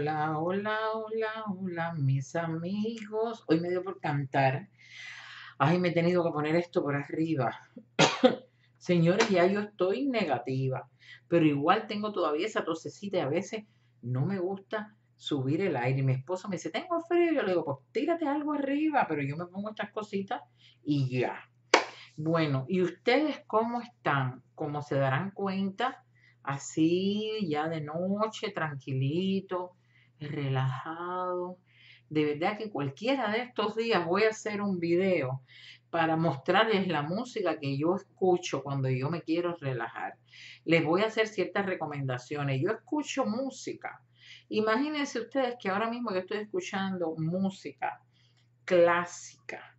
Hola, hola, hola, hola, mis amigos. Hoy me dio por cantar. Ay, me he tenido que poner esto por arriba. Señores, ya yo estoy negativa, pero igual tengo todavía esa tosecita y a veces no me gusta subir el aire. Mi esposo me dice, tengo frío. Yo le digo, pues tírate algo arriba, pero yo me pongo estas cositas y ya. Bueno, ¿y ustedes cómo están? Como se darán cuenta, así ya de noche, tranquilito, relajado. De verdad que cualquiera de estos días voy a hacer un video para mostrarles la música que yo escucho cuando yo me quiero relajar. Les voy a hacer ciertas recomendaciones. Yo escucho música. Imagínense ustedes que ahora mismo yo estoy escuchando música clásica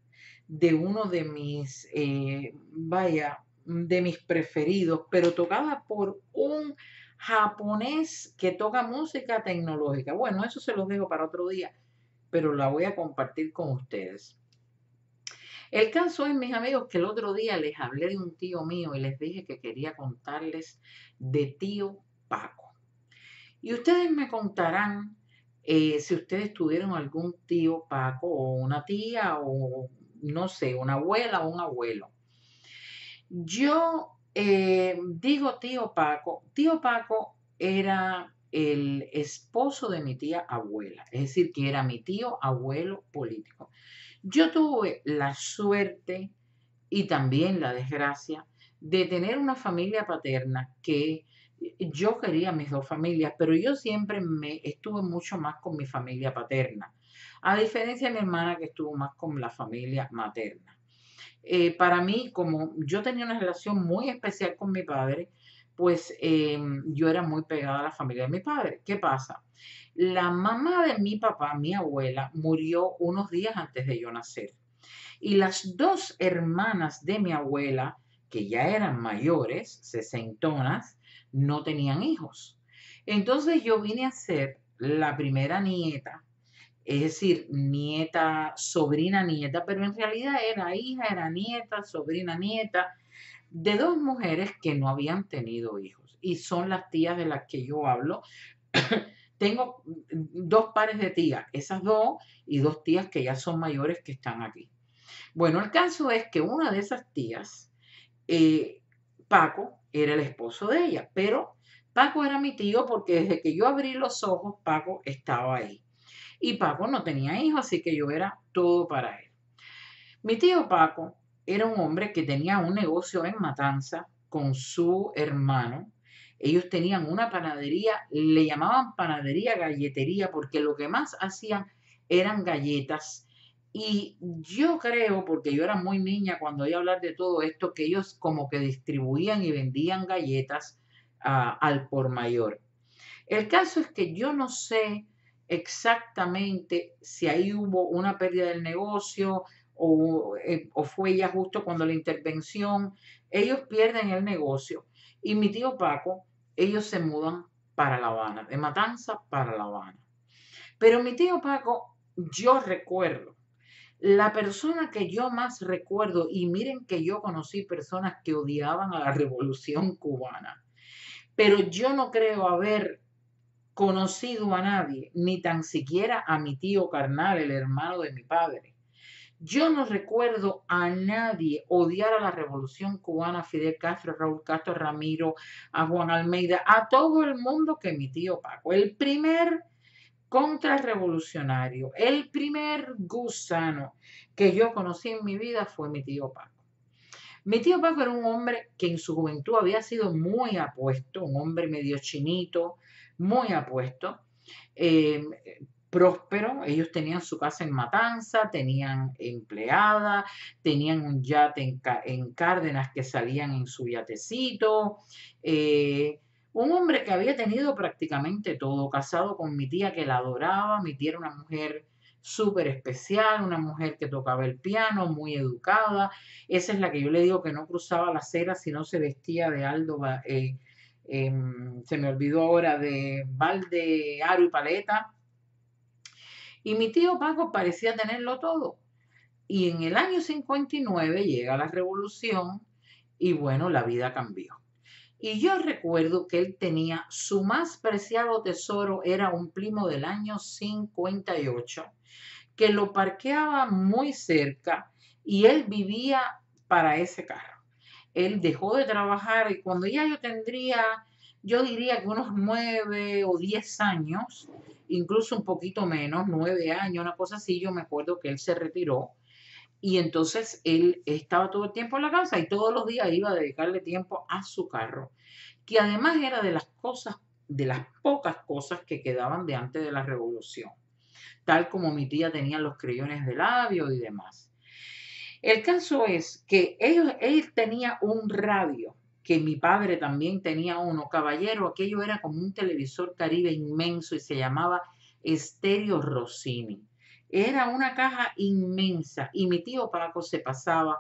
de uno de mis, eh, vaya, de mis preferidos, pero tocada por un japonés que toca música tecnológica. Bueno, eso se los dejo para otro día, pero la voy a compartir con ustedes. El caso es, mis amigos, que el otro día les hablé de un tío mío y les dije que quería contarles de tío Paco. Y ustedes me contarán eh, si ustedes tuvieron algún tío Paco o una tía o no sé, una abuela o un abuelo. Yo eh, digo tío Paco, tío Paco era el esposo de mi tía abuela, es decir, que era mi tío abuelo político. Yo tuve la suerte y también la desgracia de tener una familia paterna que yo quería mis dos familias, pero yo siempre me estuve mucho más con mi familia paterna, a diferencia de mi hermana que estuvo más con la familia materna. Eh, para mí, como yo tenía una relación muy especial con mi padre, pues em, yo era muy pegada a la familia de mi padre. ¿Qué pasa? La mamá de mi papá, mi abuela, murió unos días antes de yo nacer. Y las dos hermanas de mi abuela, que ya eran mayores, sesentonas, no tenían hijos. Entonces yo vine a ser la primera nieta es decir, nieta, sobrina, nieta, pero en realidad era hija, era nieta, sobrina, nieta, de dos mujeres que no habían tenido hijos. Y son las tías de las que yo hablo. Tengo dos pares de tías, esas dos, y dos tías que ya son mayores que están aquí. Bueno, el caso es que una de esas tías, eh, Paco, era el esposo de ella, pero Paco era mi tío porque desde que yo abrí los ojos, Paco estaba ahí. Y Paco no tenía hijos, así que yo era todo para él. Mi tío Paco era un hombre que tenía un negocio en Matanza con su hermano. Ellos tenían una panadería, le llamaban panadería galletería porque lo que más hacían eran galletas. Y yo creo, porque yo era muy niña cuando oí hablar de todo esto, que ellos como que distribuían y vendían galletas ah, al por mayor. El caso es que yo no sé exactamente si ahí hubo una pérdida del negocio eh, o, fue ya justo cuando la intervención. Ellos pierden el negocio y mi tío Paco, ellos se mudan para La Habana, de Matanza para La Habana. Pero mi tío Paco, yo recuerdo, la persona que yo más recuerdo, y miren que yo conocí personas que odiaban a la revolución cubana, pero yo no creo haber conocido a nadie, ni tan siquiera a mi tío carnal, el hermano de mi padre. Yo no recuerdo a nadie odiar a la revolución cubana, Fidel Castro, Raúl Castro, Ramiro, a Juan Almeida, a todo el mundo que mi tío Paco. El primer contrarrevolucionario, el primer gusano que yo conocí en mi vida fue mi tío Paco. Mi tío Paco era un hombre que en su juventud había sido muy apuesto, un hombre medio chinito, muy apuesto, eh, próspero. Ellos tenían su casa en Matanza, tenían empleada, tenían un yate en, Cárdenas que salían en su yatecito. Eh, un hombre que había tenido prácticamente todo, casado con mi tía que la adoraba. Mi tía era una mujer súper especial, una mujer que tocaba el piano, muy educada. Esa es la que yo le digo que no cruzaba la acera si no se vestía de Aldo eh, Em, se me olvidó ahora de Valde, Aro y Paleta. Y mi tío Paco parecía tenerlo todo. Y en el año 59 llega la revolución y bueno, la vida cambió. Y yo recuerdo que él tenía su más preciado tesoro, era un primo del año 58, que lo parqueaba muy cerca y él vivía para ese carro. Él dejó de trabajar y cuando ya yo tendría, yo diría que unos nueve o diez años, incluso un poquito menos, nueve años, una cosa así, yo me acuerdo que él se retiró y entonces él estaba todo el tiempo en la casa y todos los días iba a dedicarle tiempo a su carro, que además era de las cosas, de las pocas cosas que quedaban de antes de la revolución, tal como mi tía tenía los creyones de labio y demás. El caso es que ellos, él tenía un radio, que mi padre también tenía uno, caballero, aquello era como un televisor caribe inmenso y se llamaba Estéreo Rossini. Era una caja inmensa y mi tío Paco se pasaba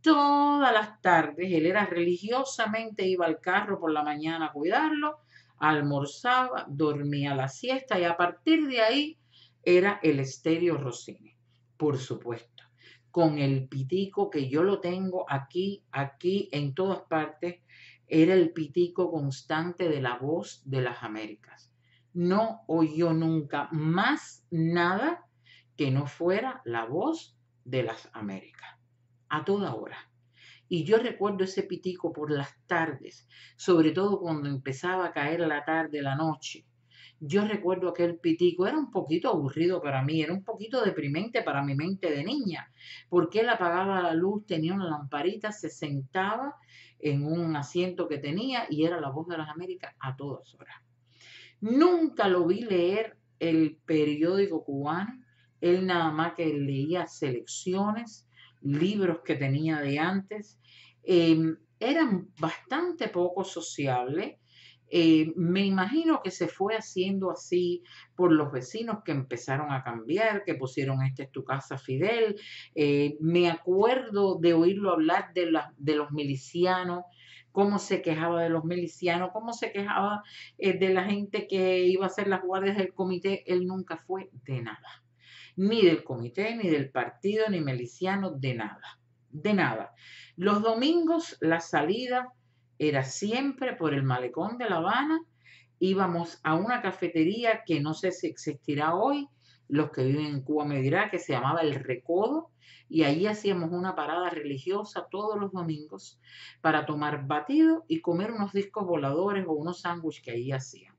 todas las tardes, él era religiosamente, iba al carro por la mañana a cuidarlo, almorzaba, dormía la siesta y a partir de ahí era el estéreo Rossini, por supuesto, con el pitico que yo lo tengo aquí, aquí, en todas partes, era el pitico constante de la voz de las Américas. No oyó nunca más nada que no fuera la voz de las Américas, a toda hora. Y yo recuerdo ese pitico por las tardes, sobre todo cuando empezaba a caer la tarde, la noche. Yo recuerdo aquel pitico, era un poquito aburrido para mí, era un poquito deprimente para mi mente de niña, porque él apagaba la luz, tenía una lamparita, se sentaba en un asiento que tenía y era la voz de las Américas a todas horas. Nunca lo vi leer el periódico cubano, él nada más que leía selecciones, libros que tenía de antes. Em, eran bastante poco sociable. Eh, me imagino que se fue haciendo así por los vecinos que empezaron a cambiar, que pusieron esta es tu casa Fidel. Eh, me acuerdo de oírlo hablar de, de los milicianos, cómo se quejaba de los milicianos, cómo se quejaba eh, de la gente que iba a hacer las guardias del comité. Él nunca fue de nada ni del comité, ni del partido, ni miliciano, de nada, de nada. Los domingos la salida era siempre por el malecón de La Habana, íbamos a una cafetería que no sé si existirá hoy, los que viven en Cuba me dirán que se llamaba El Recodo, y ahí hacíamos una parada religiosa todos los domingos para tomar batido y comer unos discos voladores o unos sándwiches que ahí hacían.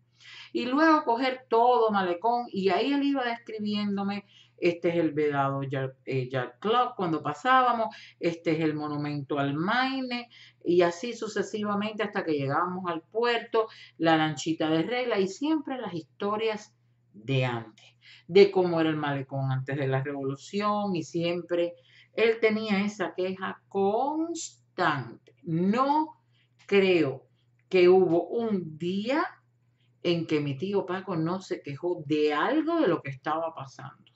Y luego coger todo malecón y ahí él iba describiéndome este es el Vedado Yacht, eh, cuando pasábamos, este es el Monumento al Maine, y así sucesivamente hasta que llegábamos al puerto, la lanchita de regla y siempre las historias de antes, de cómo era el malecón antes de la revolución y siempre él tenía esa queja constante. No creo que hubo un día en que mi tío Paco no se quejó de algo de lo que estaba pasando.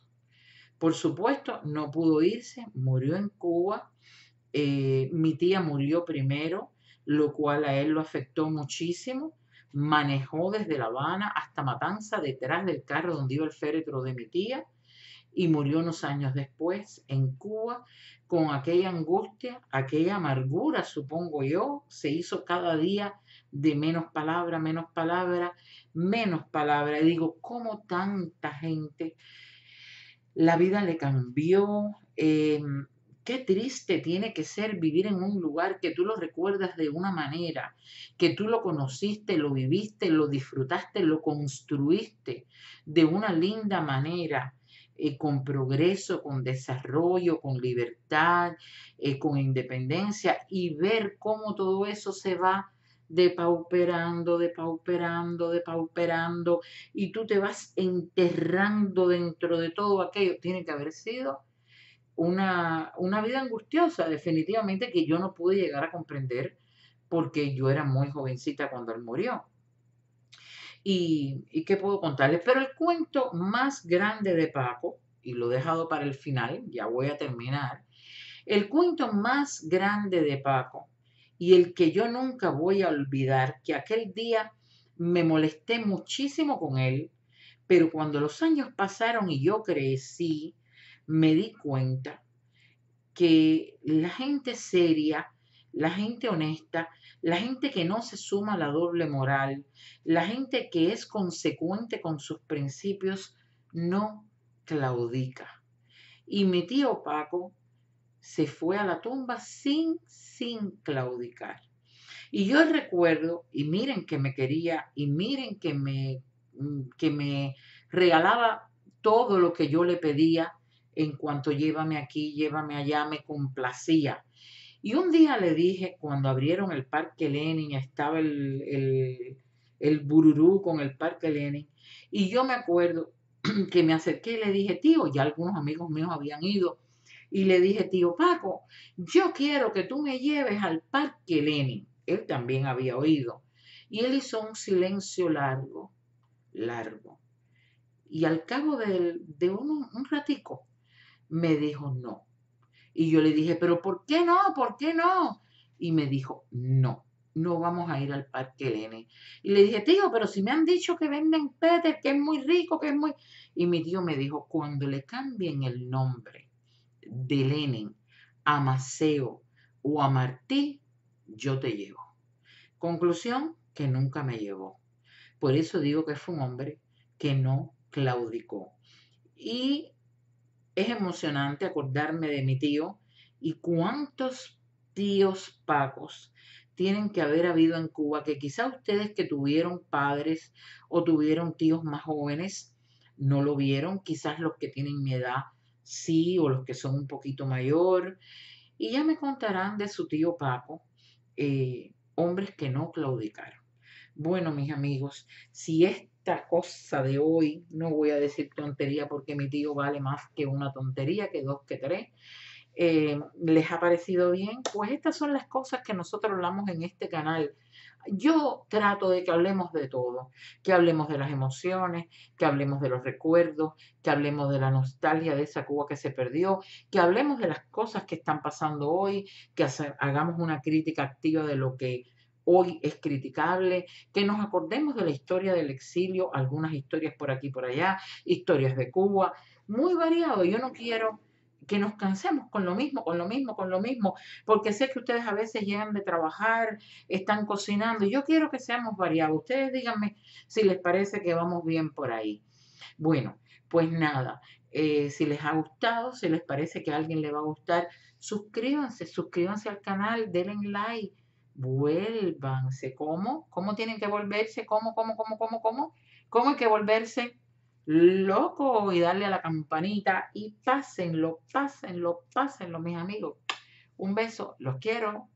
Por supuesto, no pudo irse, murió en Cuba. Eh, mi tía murió primero, lo cual a él lo afectó muchísimo. Manejó desde La Habana hasta Matanza detrás del carro donde iba el féretro de mi tía y murió unos años después en Cuba con aquella angustia, aquella amargura, supongo yo, se hizo cada día de menos palabra, menos palabra, menos palabra. Y digo, ¿cómo tanta gente la vida le cambió. Em, qué triste tiene que ser vivir en un lugar que tú lo recuerdas de una manera, que tú lo conociste, lo viviste, lo disfrutaste, lo construiste de una linda manera. Eh, con progreso, con desarrollo, con libertad, eh, con independencia y ver cómo todo eso se va depauperando, depauperando, depauperando, y tú te vas enterrando dentro de todo aquello. Tiene que haber sido una, una vida angustiosa, definitivamente, que yo no pude llegar a comprender porque yo era muy jovencita cuando él murió. Y, y qué puedo contarles, pero el cuento más grande de Paco, y lo he dejado para el final, ya voy a terminar, el cuento más grande de Paco y el que yo nunca voy a olvidar, que aquel día me molesté muchísimo con él, pero cuando los años pasaron y yo crecí, me di cuenta que la gente seria, la gente honesta, la gente que no se suma a la doble moral, la gente que es consecuente con sus principios, no claudica. Y mi tío Paco se fue a la tumba sin, sin claudicar. Y yo recuerdo, y miren que me quería, y miren que me, mm, que me regalaba todo lo que yo le pedía en cuanto llévame aquí, llévame allá, me complacía. Y un día le dije, cuando abrieron el Parque Lenin, estaba el, el, el bururú con el Parque Lenin, y yo me acuerdo que me acerqué y le dije, tío, ya algunos amigos míos habían ido, y le dije, tío Paco, yo quiero que tú me lleves al Parque Lenin. Él también había oído. Y él hizo un silencio largo, largo. Y al cabo de, un, un ratico, me dijo no. Y yo le dije, pero ¿por qué no? ¿Por qué no? Y me dijo, no, no vamos a ir al Parque Lenin. Y le dije, tío, pero si me han dicho que venden Peter, que es muy rico, que es muy... Y mi tío me dijo, cuando le cambien el nombre de Lenin a Maceo o a Martí, yo te llevo. Conclusión, que nunca me llevó. Por eso digo que fue un hombre que no claudicó. Y es emocionante acordarme de mi tío y cuántos tíos pacos tienen que haber habido en Cuba, que quizá ustedes que tuvieron padres o tuvieron tíos más jóvenes no lo vieron, quizás los que tienen mi edad sí, o los que son un poquito mayor, y ya me contarán de su tío Paco, eh, hombres que no claudicaron. Bueno, mis amigos, si es esta cosa de hoy, no voy a decir tontería porque mi tío vale más que una tontería, que dos, que tres, eh, les ha parecido bien, pues estas son las cosas que nosotros hablamos en este canal. Yo trato de que hablemos de todo, que hablemos de las emociones, que hablemos de los recuerdos, que hablemos de la nostalgia de esa Cuba que se perdió, que hablemos de las cosas que están pasando hoy, que hagamos una crítica activa de lo que hoy es criticable, que nos acordemos de la historia del exilio, algunas historias por aquí por allá, historias de Cuba, muy variado. Yo no quiero que nos cansemos con lo mismo, con lo mismo, con lo mismo, porque sé que ustedes a veces llegan de trabajar, están cocinando, yo quiero que seamos variados. Ustedes díganme si les parece que vamos bien por ahí. Bueno, pues nada, eh, si les ha gustado, si les parece que a alguien le va a gustar, suscríbanse, suscríbanse al canal, denle like vuélvanse. ¿Cómo? ¿Cómo tienen que volverse? ¿Cómo, cómo, cómo, cómo, cómo? ¿Cómo hay que volverse loco y darle a la campanita y pásenlo, pásenlo, pásenlo, mis amigos? Un beso, los quiero.